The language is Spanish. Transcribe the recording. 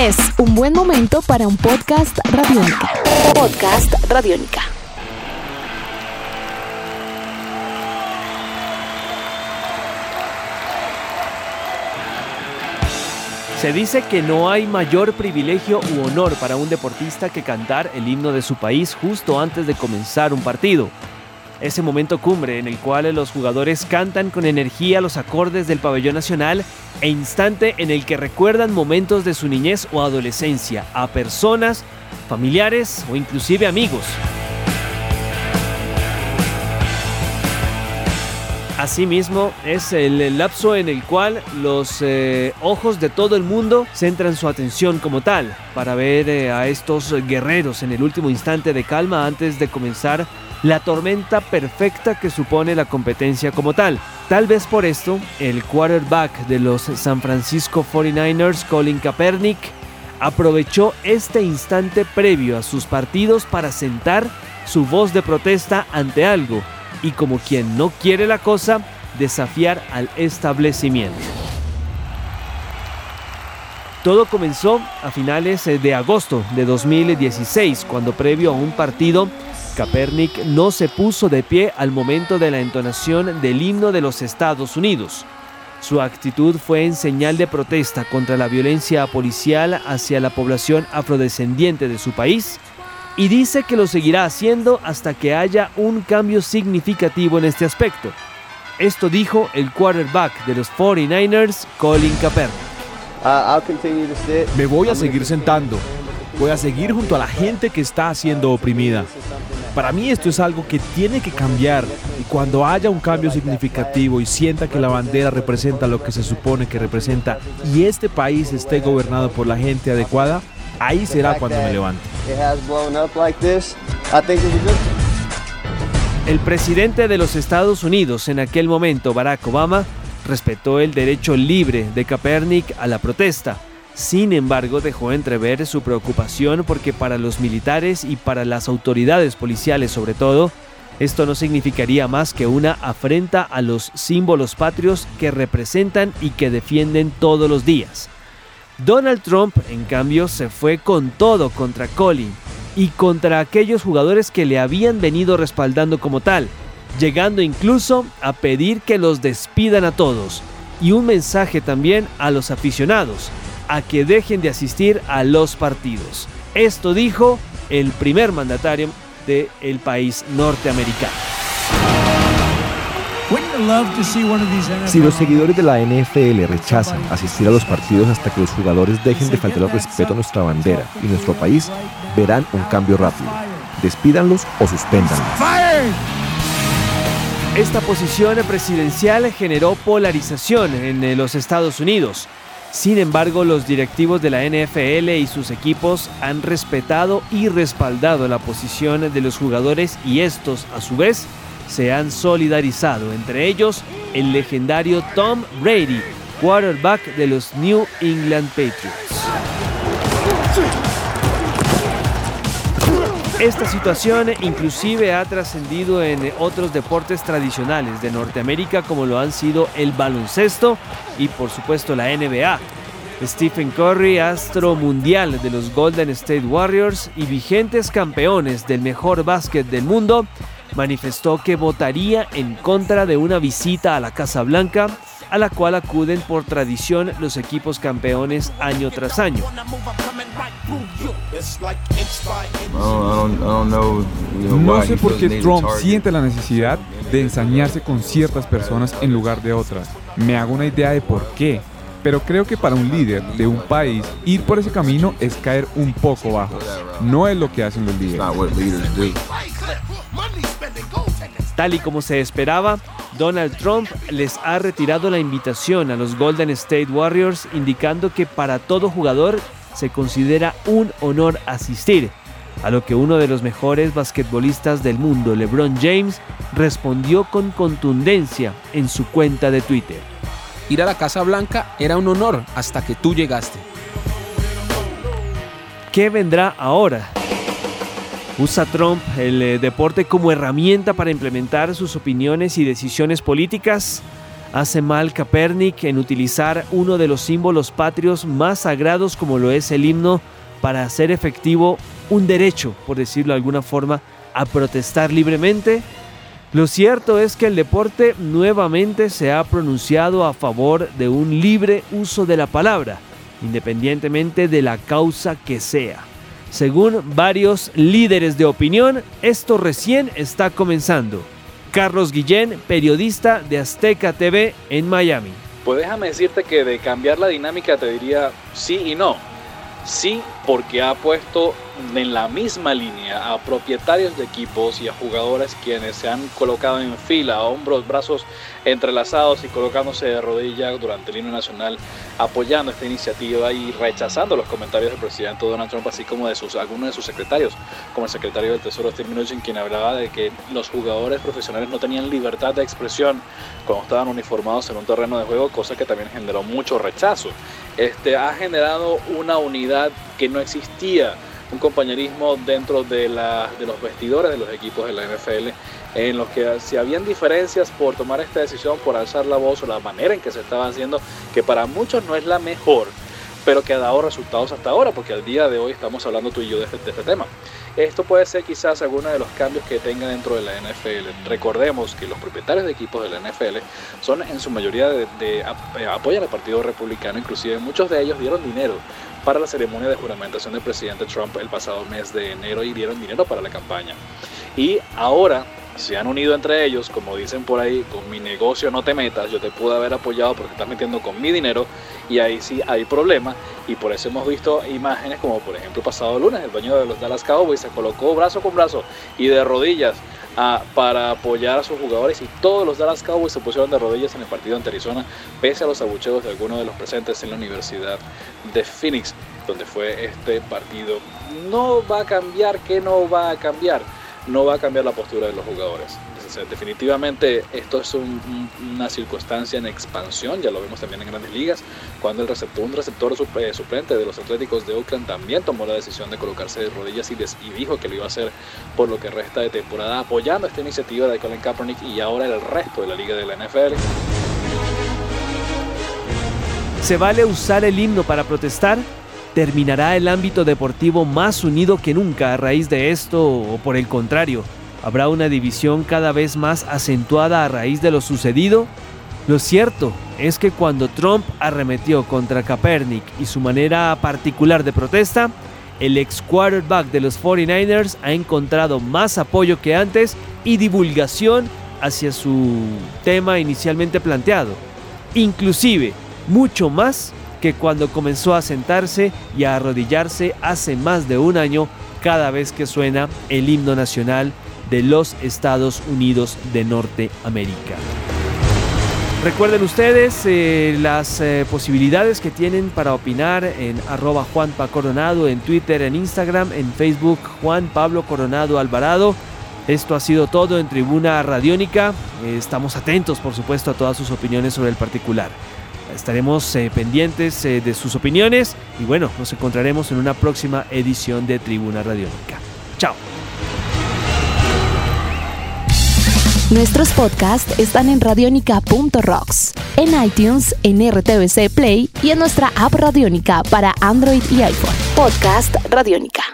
Es un buen momento para un podcast radiónica. Podcast radiónica. Se dice que no hay mayor privilegio u honor para un deportista que cantar el himno de su país justo antes de comenzar un partido. Ese momento cumbre en el cual los jugadores cantan con energía los acordes del pabellón nacional e instante en el que recuerdan momentos de su niñez o adolescencia a personas, familiares o inclusive amigos. Asimismo, es el lapso en el cual los eh, ojos de todo el mundo centran su atención como tal para ver eh, a estos guerreros en el último instante de calma antes de comenzar la tormenta perfecta que supone la competencia como tal. Tal vez por esto, el quarterback de los San Francisco 49ers, Colin Kaepernick, aprovechó este instante previo a sus partidos para sentar su voz de protesta ante algo y como quien no quiere la cosa, desafiar al establecimiento. Todo comenzó a finales eh, de agosto de 2016, cuando previo a un partido, Kaepernick no se puso de pie al momento de la entonación del himno de los Estados Unidos. Su actitud fue en señal de protesta contra la violencia policial hacia la población afrodescendiente de su país y dice que lo seguirá haciendo hasta que haya un cambio significativo en este aspecto. Esto dijo el quarterback de los 49ers, Colin Kaepernick. Me voy a seguir sentando. Voy a seguir junto a la gente que está siendo oprimida. Para mí esto es algo que tiene que cambiar y cuando haya un cambio significativo y sienta que la bandera representa lo que se supone que representa y este país esté gobernado por la gente adecuada, ahí será cuando me levante. El presidente de los Estados Unidos en aquel momento, Barack Obama, respetó el derecho libre de Kaepernick a la protesta. Sin embargo, dejó entrever su preocupación porque para los militares y para las autoridades policiales sobre todo, esto no significaría más que una afrenta a los símbolos patrios que representan y que defienden todos los días. Donald Trump, en cambio, se fue con todo contra Colin y contra aquellos jugadores que le habían venido respaldando como tal, llegando incluso a pedir que los despidan a todos y un mensaje también a los aficionados, a que dejen de asistir a los partidos. Esto dijo el primer mandatario del país norteamericano. Si los seguidores de la NFL rechazan asistir a los partidos hasta que los jugadores dejen de faltar el respeto a nuestra bandera y nuestro país, verán un cambio rápido. Despídanlos o suspéndanlos. Esta posición presidencial generó polarización en los Estados Unidos. Sin embargo, los directivos de la NFL y sus equipos han respetado y respaldado la posición de los jugadores y estos, a su vez, se han solidarizado, entre ellos el legendario Tom Brady, quarterback de los New England Patriots. Esta situación inclusive ha trascendido en otros deportes tradicionales de Norteamérica como lo han sido el baloncesto y por supuesto la NBA. Stephen Curry, astro mundial de los Golden State Warriors y vigentes campeones del mejor básquet del mundo, manifestó que votaría en contra de una visita a la Casa Blanca a la cual acuden por tradición los equipos campeones año tras año. No sé por qué Trump siente la necesidad de ensañarse con ciertas personas en lugar de otras. Me hago una idea de por qué, pero creo que para un líder de un país ir por ese camino es caer un poco bajo. No es lo que hacen los líderes. Tal y como se esperaba, Donald Trump les ha retirado la invitación a los Golden State Warriors indicando que para todo jugador se considera un honor asistir, a lo que uno de los mejores basquetbolistas del mundo, LeBron James, respondió con contundencia en su cuenta de Twitter. Ir a la Casa Blanca era un honor hasta que tú llegaste. ¿Qué vendrá ahora? ¿Usa Trump el eh, deporte como herramienta para implementar sus opiniones y decisiones políticas? Hace mal Kaepernick en utilizar uno de los símbolos patrios más sagrados como lo es el himno para hacer efectivo un derecho, por decirlo de alguna forma, a protestar libremente. Lo cierto es que el deporte nuevamente se ha pronunciado a favor de un libre uso de la palabra, independientemente de la causa que sea. Según varios líderes de opinión, esto recién está comenzando. Carlos Guillén, periodista de Azteca TV en Miami. Pues déjame decirte que de cambiar la dinámica te diría sí y no. Sí, porque ha puesto en la misma línea a propietarios de equipos y a jugadores quienes se han colocado en fila, hombros, brazos entrelazados y colocándose de rodillas durante el himno nacional, apoyando esta iniciativa y rechazando los comentarios del presidente Donald Trump, así como de sus, algunos de sus secretarios, como el secretario del Tesoro Steve Mnuchin, quien hablaba de que los jugadores profesionales no tenían libertad de expresión cuando estaban uniformados en un terreno de juego, cosa que también generó mucho rechazo. Este, ha generado una unidad que no existía un compañerismo dentro de, los vestidores de los equipos de la NFL, en los que si habían diferencias por tomar esta decisión, por alzar la voz o la manera en que se estaba haciendo, que para muchos no es la mejor, pero que ha dado resultados hasta ahora, porque al día de hoy estamos hablando tú y yo de este, este tema. Esto puede ser quizás alguno de los cambios que tenga dentro de la NFL. Recordemos que los propietarios de equipos de la NFL son en su mayoría de, de, apoyan al Partido Republicano, inclusive muchos de ellos dieron dinero para la ceremonia de juramentación del presidente Trump el pasado mes de enero y dieron dinero para la campaña. Y ahora se han unido entre ellos, como dicen por ahí, con mi negocio no te metas, yo te pude haber apoyado porque estás metiendo con mi dinero y ahí sí hay problema y por eso hemos visto imágenes como por ejemplo pasado lunes el dueño de los Dallas Cowboys se colocó brazo con brazo y de rodillas ah, para apoyar a sus jugadores y todos los Dallas Cowboys se pusieron de rodillas en el partido ante Arizona pese a los abucheos de algunos de los presentes en la Universidad de Phoenix donde fue este partido. No va a cambiar, ¿qué no va a cambiar? No va a cambiar la postura de los jugadores. definitivamente esto es una circunstancia en expansión, ya lo vemos también en grandes ligas, cuando el receptor, un receptor eh, suplente de los Atléticos de Oakland también tomó la decisión de colocarse de rodillas y, dijo que lo iba a hacer por lo que resta de temporada, apoyando esta iniciativa de Colin Kaepernick y ahora el resto de la liga de la NFL. ¿Se vale usar el himno para protestar? ¿Terminará el ámbito deportivo más unido que nunca a raíz de esto o por el contrario? ¿Habrá una división cada vez más acentuada a raíz de lo sucedido? Lo cierto es que cuando Trump arremetió contra Kaepernick y su manera particular de protesta, el ex quarterback de los 49ers ha encontrado más apoyo que antes y divulgación hacia su tema inicialmente planteado. Inclusive, mucho más que cuando comenzó a sentarse y a arrodillarse hace más de un año cada vez que suena el himno nacional de los Estados Unidos de Norteamérica. Recuerden ustedes eh, las eh, posibilidades que tienen para opinar en arroba Juanpa Coronado, en Twitter, en Instagram, en Facebook Juan Pablo Coronado Alvarado. Esto ha sido todo en Tribuna Radiónica. Estamos atentos, por supuesto, a todas sus opiniones sobre el particular. Estaremos eh, pendientes eh, de sus opiniones y bueno, nos encontraremos en una próxima edición de Tribuna Radiónica. Chao. Nuestros podcasts están en radionica.rocks, en iTunes, en RTVC Play y en nuestra app Radiónica para Android y iPhone. Podcast Radiónica.